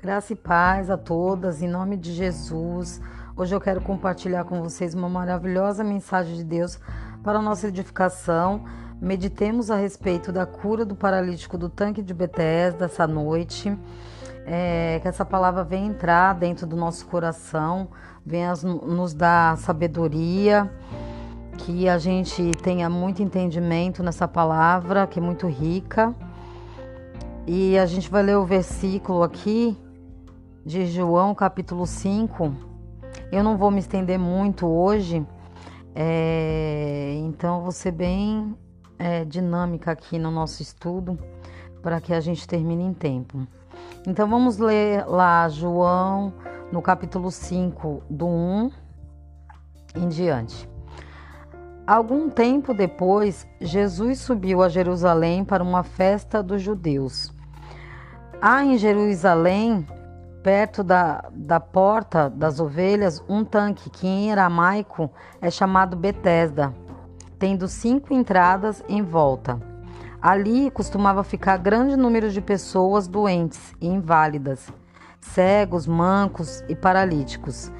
Graça e paz a todas, em nome de Jesus. Hoje eu quero compartilhar com vocês uma maravilhosa mensagem de Deus para a nossa edificação. Meditemos a respeito da cura do paralítico do tanque de Betesda essa noite. É, que essa palavra venha entrar dentro do nosso coração, venha nos dar sabedoria, que a gente tenha muito entendimento nessa palavra, que é muito rica. E a gente vai ler o versículo aqui de João, capítulo 5. Eu não vou me estender muito hoje, é, então vou ser bem é, dinâmica aqui no nosso estudo para que a gente termine em tempo. Então vamos ler lá João no capítulo 5, do 1 em diante. Algum tempo depois, Jesus subiu a Jerusalém para uma festa dos judeus. Há em Jerusalém perto da, da porta das ovelhas um tanque que em aramaico é chamado Betesda, tendo cinco entradas em volta. Ali costumava ficar grande número de pessoas doentes e inválidas, cegos, mancos e paralíticos.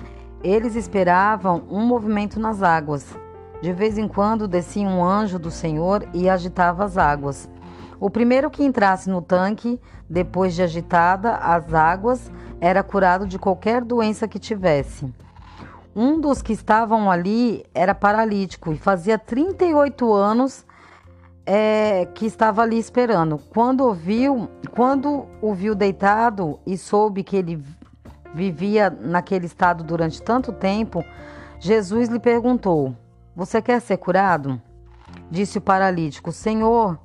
Eles esperavam um movimento nas águas. De vez em quando descia um anjo do Senhor e agitava as águas. O primeiro que entrasse no tanque, depois de agitada as águas, era curado de qualquer doença que tivesse. Um dos que estavam ali era paralítico e fazia 38 anos é, que estava ali esperando. Quando ouviu, quando o viu deitado e soube que ele vivia naquele estado durante tanto tempo, Jesus lhe perguntou: Você quer ser curado? Disse o paralítico: Senhor,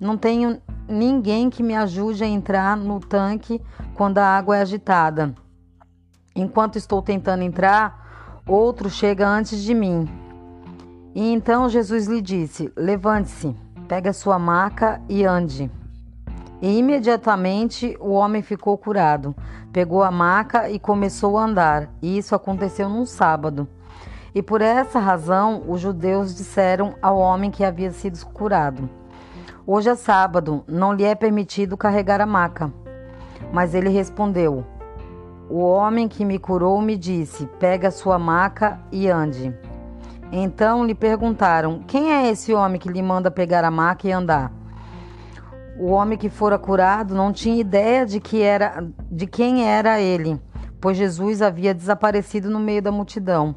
não tenho ninguém que me ajude a entrar no tanque quando a água é agitada. Enquanto estou tentando entrar, outro chega antes de mim. E então Jesus lhe disse: Levante-se, pegue a sua maca e ande. E imediatamente o homem ficou curado. Pegou a maca e começou a andar. E isso aconteceu num sábado. E por essa razão os judeus disseram ao homem que havia sido curado: Hoje é sábado, não lhe é permitido carregar a maca. Mas ele respondeu: O homem que me curou me disse: Pega sua maca e ande. Então lhe perguntaram: Quem é esse homem que lhe manda pegar a maca e andar? O homem que fora curado não tinha ideia de que era de quem era ele, pois Jesus havia desaparecido no meio da multidão.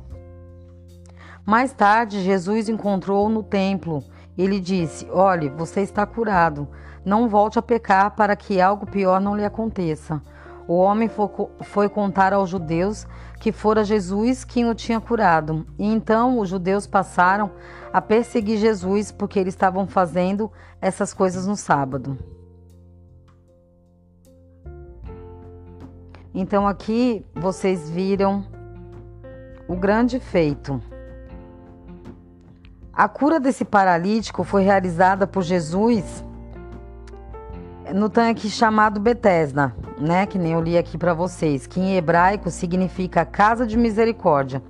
Mais tarde, Jesus encontrou no templo ele disse: Olhe, você está curado. Não volte a pecar para que algo pior não lhe aconteça. O homem foi contar aos judeus que fora Jesus quem o tinha curado. E então os judeus passaram a perseguir Jesus porque eles estavam fazendo essas coisas no sábado. Então aqui vocês viram o grande feito. A cura desse paralítico foi realizada por Jesus no tanque chamado Betesda, né, que nem eu li aqui para vocês, que em hebraico significa casa de misericórdia.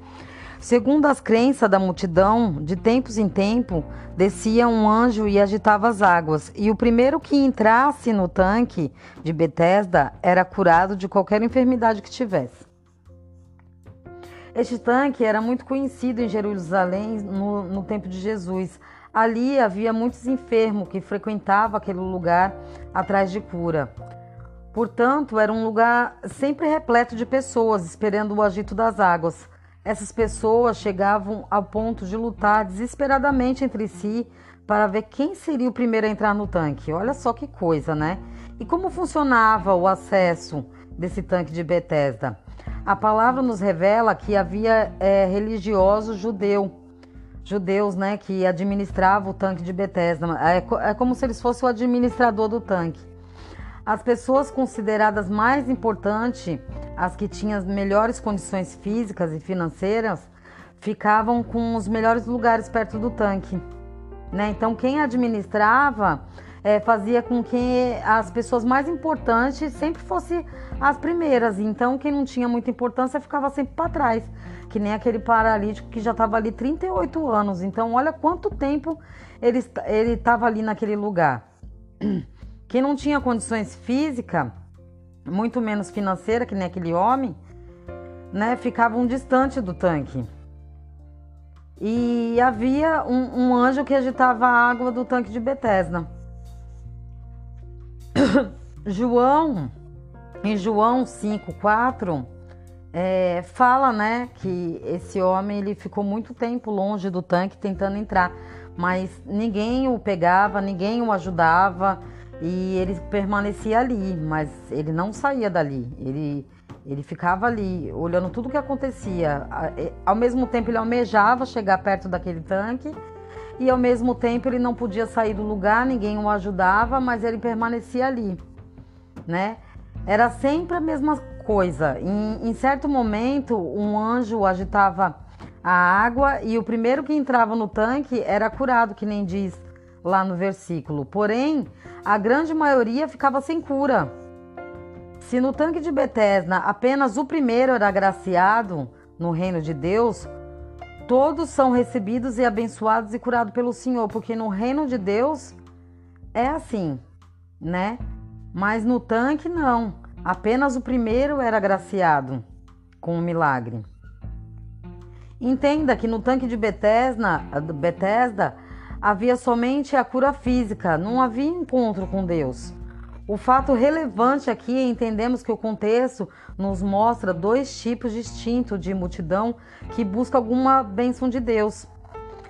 Segundo as crenças da multidão, de tempos em tempo descia um anjo e agitava as águas, e o primeiro que entrasse no tanque de Betesda era curado de qualquer enfermidade que tivesse. Este tanque era muito conhecido em Jerusalém no, no tempo de Jesus. Ali havia muitos enfermos que frequentavam aquele lugar atrás de cura. Portanto, era um lugar sempre repleto de pessoas esperando o agito das águas. Essas pessoas chegavam ao ponto de lutar desesperadamente entre si para ver quem seria o primeiro a entrar no tanque. Olha só que coisa, né? E como funcionava o acesso desse tanque de Bethesda? A palavra nos revela que havia é, religiosos judeu, judeus, né, que administravam o tanque de Betesda. É, é como se eles fossem o administrador do tanque. As pessoas consideradas mais importantes, as que tinham as melhores condições físicas e financeiras, ficavam com os melhores lugares perto do tanque. Né? Então, quem administrava é, fazia com que as pessoas mais importantes sempre fossem as primeiras. Então, quem não tinha muita importância ficava sempre para trás, que nem aquele paralítico que já estava ali 38 anos. Então, olha quanto tempo ele estava ali naquele lugar. Quem não tinha condições físicas muito menos financeira que nem aquele homem, né, ficavam distante do tanque. E havia um, um anjo que agitava a água do tanque de Betesda. João, em João 5,4, é, fala né, que esse homem ele ficou muito tempo longe do tanque tentando entrar, mas ninguém o pegava, ninguém o ajudava e ele permanecia ali, mas ele não saía dali. Ele, ele ficava ali, olhando tudo o que acontecia. Ao mesmo tempo, ele almejava chegar perto daquele tanque e ao mesmo tempo ele não podia sair do lugar, ninguém o ajudava, mas ele permanecia ali, né? Era sempre a mesma coisa. Em, em certo momento, um anjo agitava a água e o primeiro que entrava no tanque era curado, que nem diz lá no versículo. Porém, a grande maioria ficava sem cura. Se no tanque de Betesda apenas o primeiro era agraciado no reino de Deus, todos são recebidos e abençoados e curados pelo Senhor, porque no reino de Deus é assim, né? Mas no tanque não. Apenas o primeiro era agraciado com o milagre. Entenda que no tanque de Betesda, Bethesda havia somente a cura física, não havia encontro com Deus. O fato relevante aqui é entendemos que o contexto nos mostra dois tipos distintos de multidão que busca alguma bênção de Deus.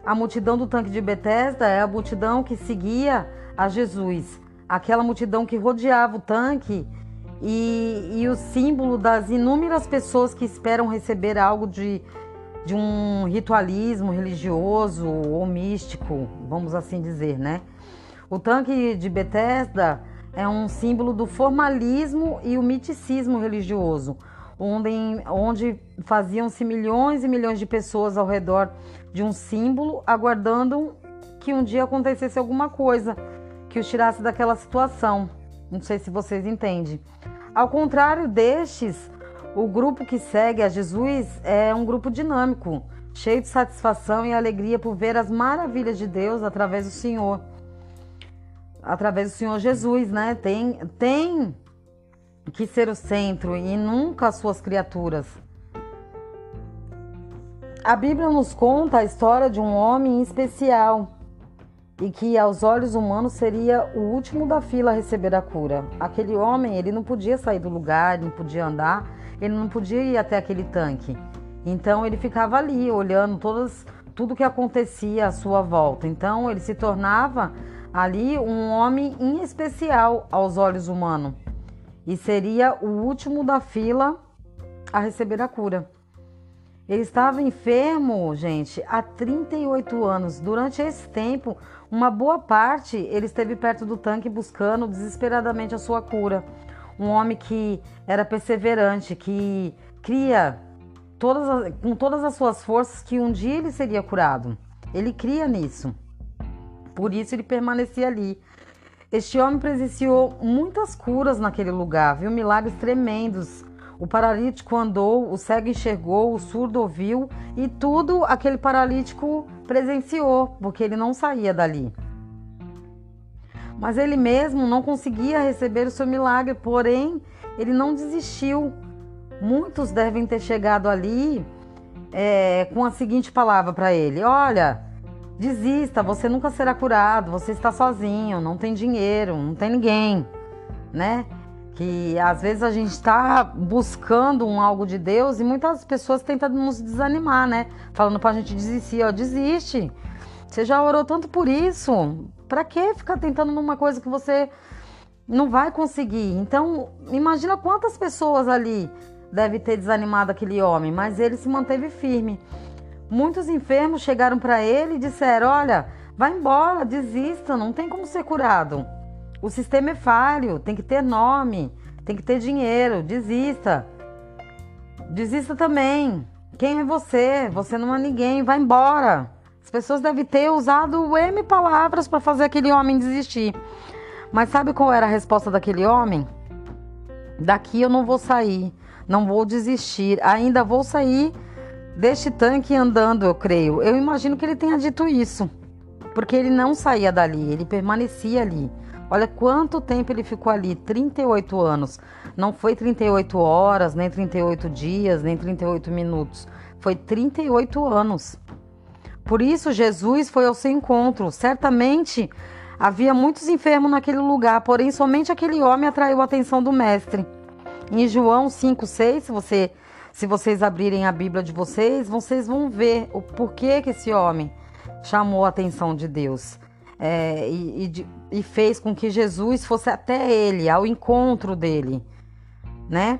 A multidão do tanque de Betesda é a multidão que seguia a Jesus, aquela multidão que rodeava o tanque e, e o símbolo das inúmeras pessoas que esperam receber algo de de um ritualismo religioso ou místico, vamos assim dizer, né? O tanque de Bethesda é um símbolo do formalismo e o miticismo religioso, onde, onde faziam-se milhões e milhões de pessoas ao redor de um símbolo, aguardando que um dia acontecesse alguma coisa que os tirasse daquela situação. Não sei se vocês entendem. Ao contrário destes, o grupo que segue a Jesus é um grupo dinâmico, cheio de satisfação e alegria por ver as maravilhas de Deus através do Senhor. Através do Senhor Jesus, né? Tem, tem que ser o centro e nunca as suas criaturas. A Bíblia nos conta a história de um homem especial e que aos olhos humanos seria o último da fila a receber a cura. Aquele homem, ele não podia sair do lugar, não podia andar, ele não podia ir até aquele tanque. Então ele ficava ali olhando todas, tudo que acontecia à sua volta. Então ele se tornava ali um homem em especial aos olhos humanos e seria o último da fila a receber a cura. Ele estava enfermo, gente, há 38 anos. Durante esse tempo, uma boa parte ele esteve perto do tanque buscando desesperadamente a sua cura um homem que era perseverante, que cria todas as, com todas as suas forças que um dia ele seria curado. Ele cria nisso. Por isso ele permanecia ali. Este homem presenciou muitas curas naquele lugar, viu milagres tremendos. O paralítico andou, o cego enxergou, o surdo ouviu e tudo aquele paralítico presenciou, porque ele não saía dali. Mas ele mesmo não conseguia receber o seu milagre, porém, ele não desistiu. Muitos devem ter chegado ali é, com a seguinte palavra para ele: Olha, desista, você nunca será curado, você está sozinho, não tem dinheiro, não tem ninguém, né? Que às vezes a gente está buscando um algo de Deus e muitas pessoas tentam nos desanimar, né? Falando a gente desistir, ó, desiste. Você já orou tanto por isso, para que ficar tentando numa coisa que você não vai conseguir? Então, imagina quantas pessoas ali deve ter desanimado aquele homem, mas ele se manteve firme. Muitos enfermos chegaram para ele e disseram: Olha, vai embora, desista, não tem como ser curado. O sistema é falho, tem que ter nome, tem que ter dinheiro, desista. Desista também. Quem é você? Você não é ninguém, vai embora. As pessoas devem ter usado M palavras para fazer aquele homem desistir. Mas sabe qual era a resposta daquele homem? Daqui eu não vou sair, não vou desistir, ainda vou sair deste tanque andando, eu creio. Eu imagino que ele tenha dito isso, porque ele não saía dali, ele permanecia ali. Olha quanto tempo ele ficou ali 38 anos. Não foi 38 horas, nem 38 dias, nem 38 minutos. Foi 38 anos. Por isso, Jesus foi ao seu encontro. Certamente havia muitos enfermos naquele lugar, porém, somente aquele homem atraiu a atenção do Mestre. Em João 5,6, se, você, se vocês abrirem a Bíblia de vocês, vocês vão ver o porquê que esse homem chamou a atenção de Deus. É, e, e, e fez com que Jesus fosse até ele, ao encontro dele, né?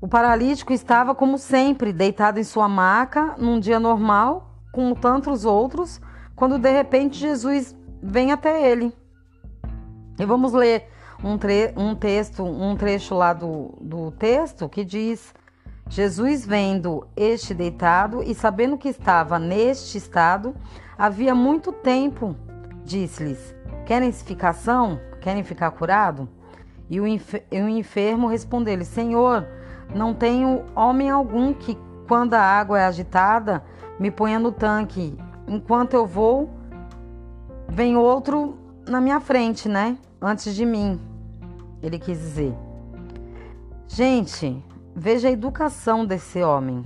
O paralítico estava, como sempre, deitado em sua maca, num dia normal, como tantos outros, quando de repente Jesus vem até ele. E vamos ler um, tre um texto, um trecho lá do, do texto que diz: Jesus vendo este deitado e sabendo que estava neste estado, havia muito tempo, disse-lhes: Querem ficação? Querem ficar curado? E o, enfermo respondeu-lhe: Senhor, não tenho homem algum que, quando a água é agitada, me ponha no tanque. Enquanto eu vou, vem outro na minha frente, né? Antes de mim ele quis dizer. Gente, veja a educação desse homem.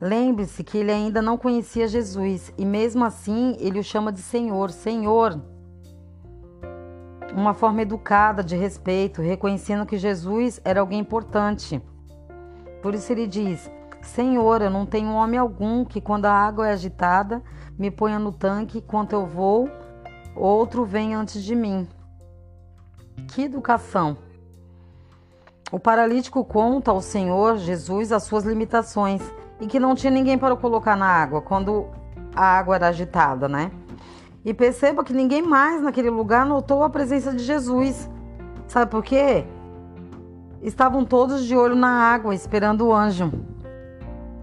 Lembre-se que ele ainda não conhecia Jesus e, mesmo assim, ele o chama de Senhor. Senhor. Uma forma educada de respeito, reconhecendo que Jesus era alguém importante. Por isso ele diz: Senhor, eu não tenho homem algum que, quando a água é agitada, me ponha no tanque, enquanto eu vou, outro vem antes de mim. Que educação! O paralítico conta ao Senhor Jesus as suas limitações e que não tinha ninguém para colocar na água quando a água era agitada, né? E perceba que ninguém mais naquele lugar notou a presença de Jesus. Sabe por quê? Estavam todos de olho na água, esperando o anjo.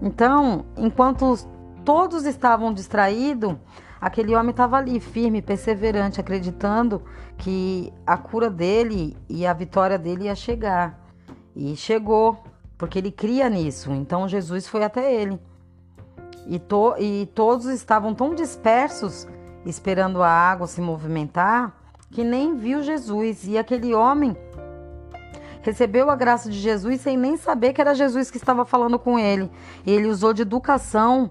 Então, enquanto todos estavam distraídos, Aquele homem estava ali, firme, perseverante, acreditando que a cura dele e a vitória dele ia chegar. E chegou, porque ele cria nisso. Então Jesus foi até ele. E, to, e todos estavam tão dispersos, esperando a água se movimentar, que nem viu Jesus. E aquele homem recebeu a graça de Jesus sem nem saber que era Jesus que estava falando com ele. E ele usou de educação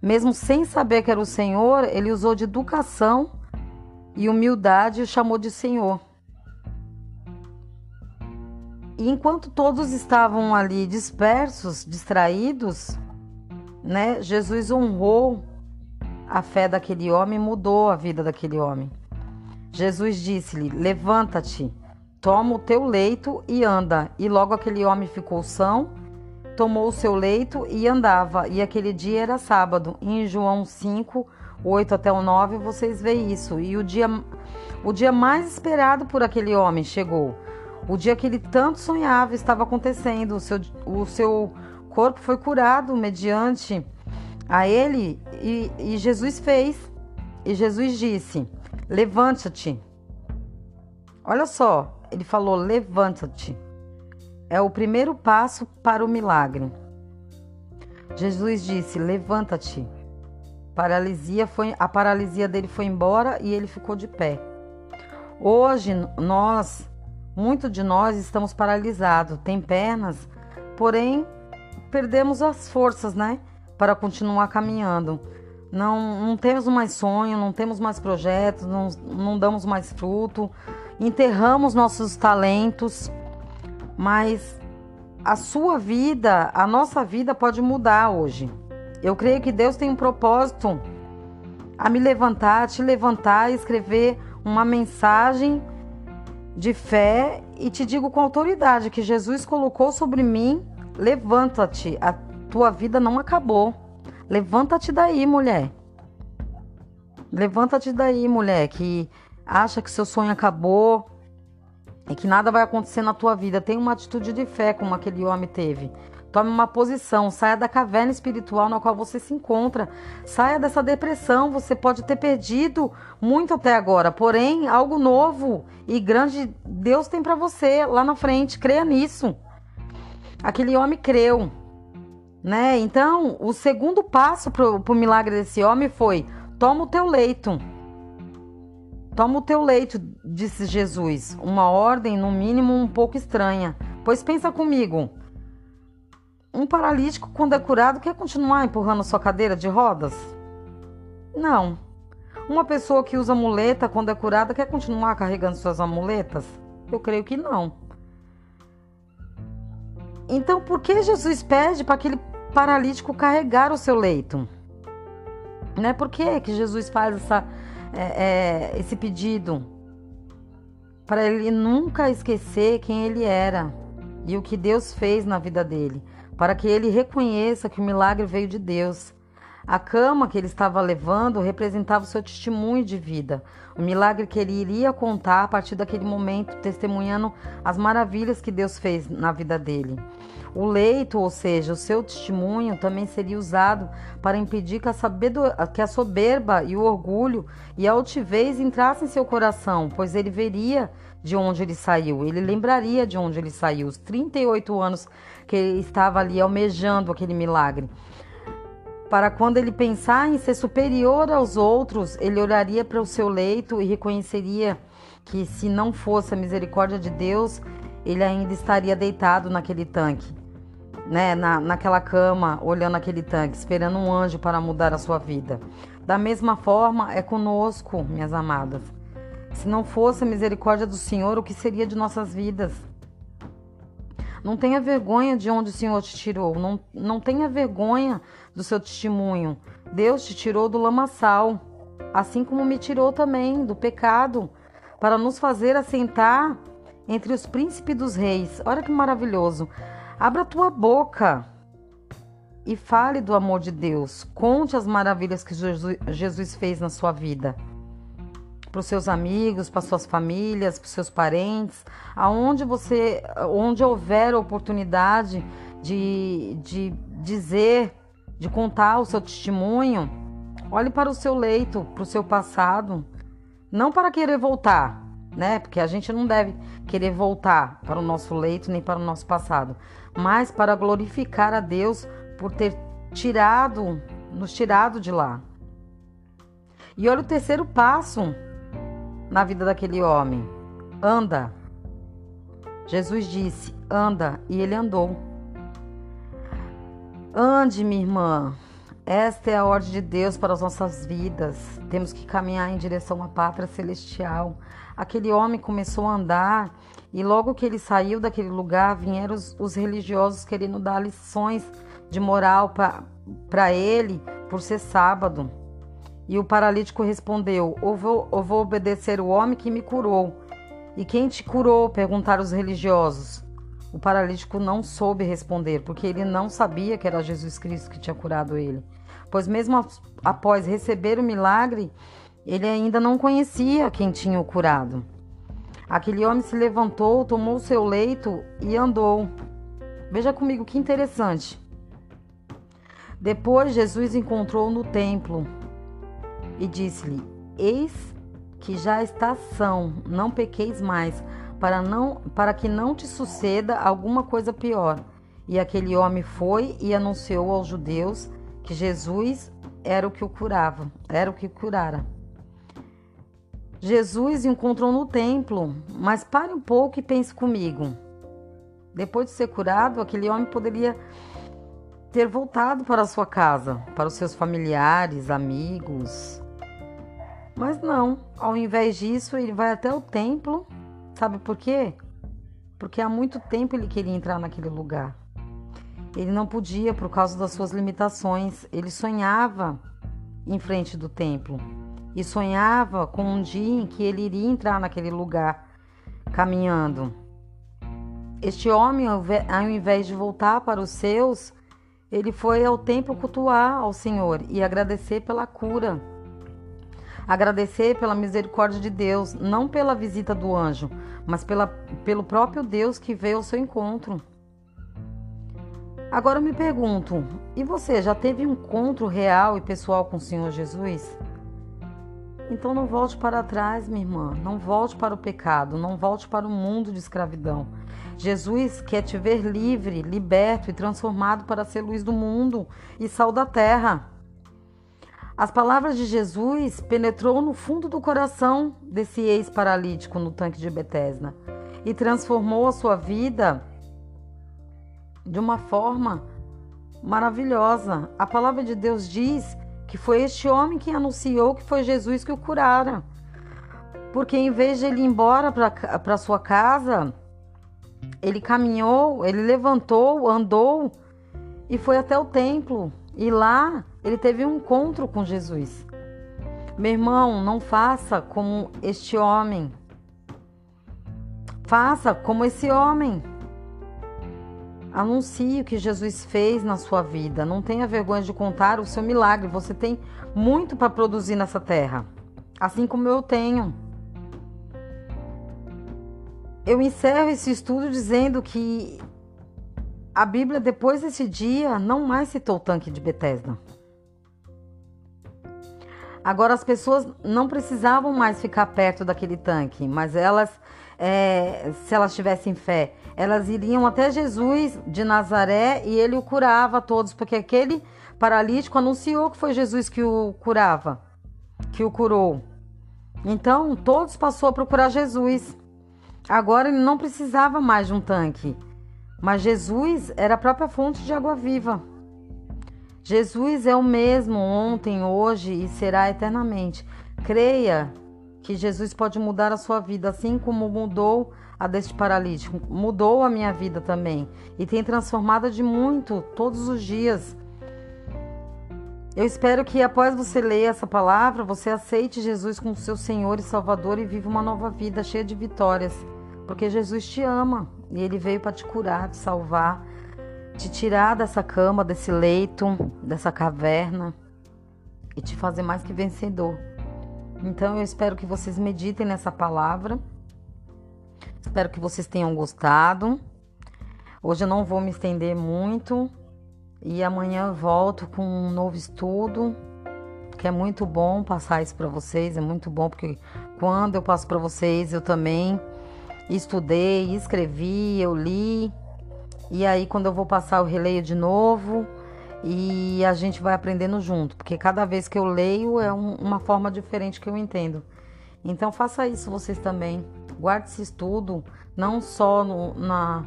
mesmo sem saber que era o Senhor, ele usou de educação e humildade e chamou de Senhor. E enquanto todos estavam ali dispersos, distraídos, né, Jesus honrou a fé daquele homem, mudou a vida daquele homem. Jesus disse-lhe: Levanta-te, toma o teu leito e anda. E logo aquele homem ficou são tomou o seu leito e andava. E aquele dia era sábado. Em João 5, 8 até o 9, vocês veem isso. E o dia, o dia mais esperado por aquele homem chegou. O dia que ele tanto sonhava estava acontecendo. O seu, o seu corpo foi curado mediante a ele e, e Jesus fez. E Jesus disse: Levanta-te. Olha só, ele falou: Levanta-te é o primeiro passo para o milagre. Jesus disse: Levanta-te. Paralisia foi, a paralisia dele foi embora e ele ficou de pé. Hoje nós, muito de nós estamos paralisados, tem pernas, porém perdemos as forças, né, para continuar caminhando. Não, não temos mais sonho, não temos mais projetos, não, não damos mais fruto, enterramos nossos talentos mas a sua vida, a nossa vida pode mudar hoje. Eu creio que Deus tem um propósito a me levantar, te levantar e escrever uma mensagem de fé e te digo com autoridade que Jesus colocou sobre mim: levanta-te, a tua vida não acabou. Levanta-te daí, mulher. Levanta-te daí, mulher, que acha que seu sonho acabou, e que nada vai acontecer na tua vida. Tenha uma atitude de fé como aquele homem teve. Tome uma posição, saia da caverna espiritual na qual você se encontra. Saia dessa depressão. Você pode ter perdido muito até agora, porém, algo novo e grande Deus tem para você lá na frente. Creia nisso. Aquele homem creu, né? Então, o segundo passo para o milagre desse homem foi: toma o teu leito. Toma o teu leito, disse Jesus, uma ordem no mínimo um pouco estranha. Pois pensa comigo. Um paralítico, quando é curado, quer continuar empurrando sua cadeira de rodas? Não. Uma pessoa que usa muleta, quando é curada, quer continuar carregando suas amuletas? Eu creio que não. Então, por que Jesus pede para aquele paralítico carregar o seu leito? Né? Por que, que Jesus faz essa é, é, esse pedido para ele nunca esquecer quem ele era e o que Deus fez na vida dele, para que ele reconheça que o milagre veio de Deus. A cama que ele estava levando representava o seu testemunho de vida, o milagre que ele iria contar a partir daquele momento, testemunhando as maravilhas que Deus fez na vida dele. O leito, ou seja, o seu testemunho, também seria usado para impedir que a, que a soberba e o orgulho e a altivez entrassem em seu coração, pois ele veria de onde ele saiu, ele lembraria de onde ele saiu, os 38 anos que estava ali almejando aquele milagre. Para quando ele pensar em ser superior aos outros, ele olharia para o seu leito e reconheceria que, se não fosse a misericórdia de Deus, ele ainda estaria deitado naquele tanque né, na, naquela cama, olhando aquele tanque, esperando um anjo para mudar a sua vida. Da mesma forma é conosco, minhas amadas. Se não fosse a misericórdia do Senhor, o que seria de nossas vidas? Não tenha vergonha de onde o Senhor te tirou. Não, não tenha vergonha do seu testemunho. Deus te tirou do lamaçal, assim como me tirou também do pecado, para nos fazer assentar entre os príncipes dos reis. Olha que maravilhoso. Abra tua boca e fale do amor de Deus. Conte as maravilhas que Jesus fez na sua vida. Para os seus amigos, para suas famílias, para os seus parentes, aonde você, onde houver oportunidade de, de dizer, de contar o seu testemunho, olhe para o seu leito, para o seu passado, não para querer voltar, né? Porque a gente não deve querer voltar para o nosso leito nem para o nosso passado, mas para glorificar a Deus por ter tirado, nos tirado de lá. E olha o terceiro passo na vida daquele homem: anda. Jesus disse: anda, e ele andou. Ande, minha irmã. Esta é a ordem de Deus para as nossas vidas. Temos que caminhar em direção à pátria celestial. Aquele homem começou a andar e logo que ele saiu daquele lugar, vieram os, os religiosos querendo dar lições de moral para ele por ser sábado. E o paralítico respondeu: eu vou, eu vou obedecer o homem que me curou. E quem te curou? perguntaram os religiosos. O paralítico não soube responder, porque ele não sabia que era Jesus Cristo que tinha curado ele. Pois, mesmo após receber o milagre, ele ainda não conhecia quem tinha o curado. Aquele homem se levantou, tomou seu leito e andou. Veja comigo que interessante. Depois Jesus encontrou no templo e disse-lhe: Eis que já está são, não pequeis mais, para não para que não te suceda alguma coisa pior. E aquele homem foi e anunciou aos judeus que Jesus era o que o curava, era o que curara. Jesus encontrou no templo, mas pare um pouco e pense comigo. Depois de ser curado, aquele homem poderia ter voltado para sua casa, para os seus familiares, amigos. Mas não, ao invés disso, ele vai até o templo. Sabe por quê? Porque há muito tempo ele queria entrar naquele lugar. Ele não podia por causa das suas limitações. Ele sonhava em frente do templo e sonhava com um dia em que ele iria entrar naquele lugar caminhando. Este homem, ao invés de voltar para os seus, ele foi ao templo cultuar ao Senhor e agradecer pela cura. Agradecer pela misericórdia de Deus, não pela visita do anjo, mas pela, pelo próprio Deus que veio ao seu encontro. Agora eu me pergunto: e você já teve um encontro real e pessoal com o Senhor Jesus? Então não volte para trás, minha irmã. Não volte para o pecado. Não volte para o mundo de escravidão. Jesus quer te ver livre, liberto e transformado para ser luz do mundo e sal da terra. As palavras de Jesus penetrou no fundo do coração desse ex-paralítico no tanque de Betesda e transformou a sua vida de uma forma maravilhosa. A palavra de Deus diz que foi este homem que anunciou que foi Jesus que o curara. Porque em vez de ele ir embora para sua casa, ele caminhou, ele levantou, andou e foi até o templo. E lá ele teve um encontro com Jesus. Meu irmão, não faça como este homem. Faça como esse homem. Anuncie o que Jesus fez na sua vida. Não tenha vergonha de contar o seu milagre. Você tem muito para produzir nessa terra, assim como eu tenho. Eu encerro esse estudo dizendo que a Bíblia, depois desse dia, não mais citou o tanque de Betesda. Agora, as pessoas não precisavam mais ficar perto daquele tanque, mas elas, é, se elas tivessem fé, elas iriam até Jesus de Nazaré e ele o curava a todos, porque aquele paralítico anunciou que foi Jesus que o curava, que o curou. Então, todos passou a procurar Jesus. Agora ele não precisava mais de um tanque, mas Jesus era a própria fonte de água viva. Jesus é o mesmo ontem, hoje e será eternamente. Creia que Jesus pode mudar a sua vida, assim como mudou a deste paralítico, mudou a minha vida também e tem transformado de muito todos os dias. Eu espero que após você ler essa palavra, você aceite Jesus como seu Senhor e Salvador e viva uma nova vida cheia de vitórias, porque Jesus te ama e ele veio para te curar, te salvar, te tirar dessa cama, desse leito, dessa caverna e te fazer mais que vencedor. Então eu espero que vocês meditem nessa palavra Espero que vocês tenham gostado. Hoje eu não vou me estender muito e amanhã volto com um novo estudo, que é muito bom passar isso para vocês, é muito bom porque quando eu passo para vocês eu também estudei, escrevi, eu li. E aí quando eu vou passar eu releio de novo e a gente vai aprendendo junto, porque cada vez que eu leio é um, uma forma diferente que eu entendo. Então faça isso vocês também. Guarde esse estudo não só no, na,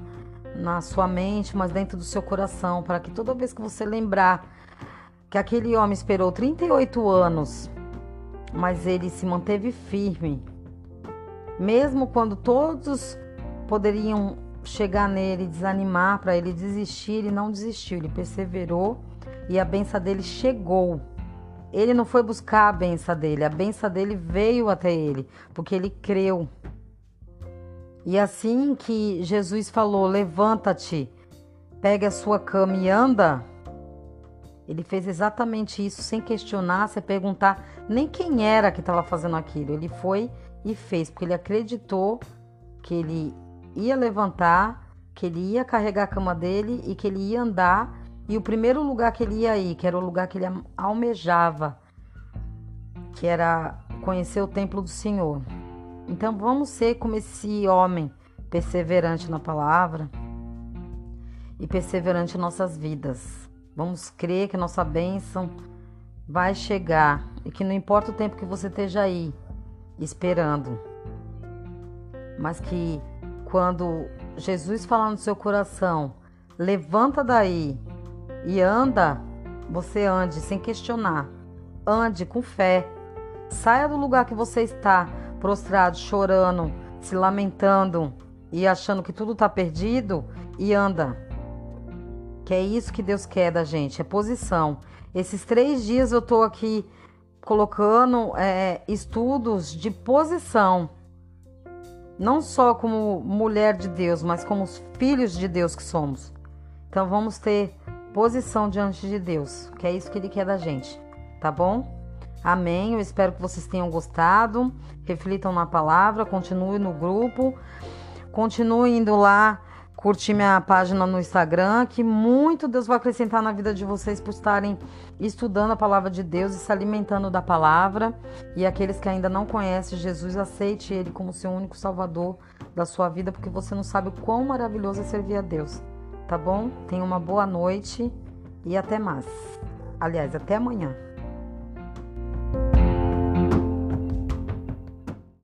na sua mente, mas dentro do seu coração, para que toda vez que você lembrar que aquele homem esperou 38 anos, mas ele se manteve firme, mesmo quando todos poderiam chegar nele, desanimar para ele desistir, ele não desistiu, ele perseverou e a benção dele chegou. Ele não foi buscar a benção dele, a benção dele veio até ele, porque ele creu. E assim que Jesus falou: Levanta-te, pegue a sua cama e anda, ele fez exatamente isso sem questionar, sem perguntar nem quem era que estava fazendo aquilo. Ele foi e fez, porque ele acreditou que ele ia levantar, que ele ia carregar a cama dele e que ele ia andar. E o primeiro lugar que ele ia ir, que era o lugar que ele almejava, que era conhecer o templo do Senhor. Então vamos ser como esse homem perseverante na palavra e perseverante em nossas vidas. Vamos crer que nossa bênção vai chegar e que não importa o tempo que você esteja aí esperando, mas que quando Jesus falar no seu coração, levanta daí e anda, você ande sem questionar, ande com fé, saia do lugar que você está prostrado, chorando, se lamentando e achando que tudo está perdido e anda. Que é isso que Deus quer da gente, é posição. Esses três dias eu estou aqui colocando é, estudos de posição, não só como mulher de Deus, mas como os filhos de Deus que somos. Então vamos ter posição diante de Deus, que é isso que Ele quer da gente, tá bom? Amém. Eu espero que vocês tenham gostado. Reflitam na palavra, continue no grupo, continue indo lá curtir minha página no Instagram, que muito Deus vai acrescentar na vida de vocês por estarem estudando a palavra de Deus e se alimentando da palavra. E aqueles que ainda não conhecem Jesus, aceite Ele como seu único Salvador da sua vida, porque você não sabe o quão maravilhoso é servir a Deus. Tá bom? Tenha uma boa noite e até mais. Aliás, até amanhã.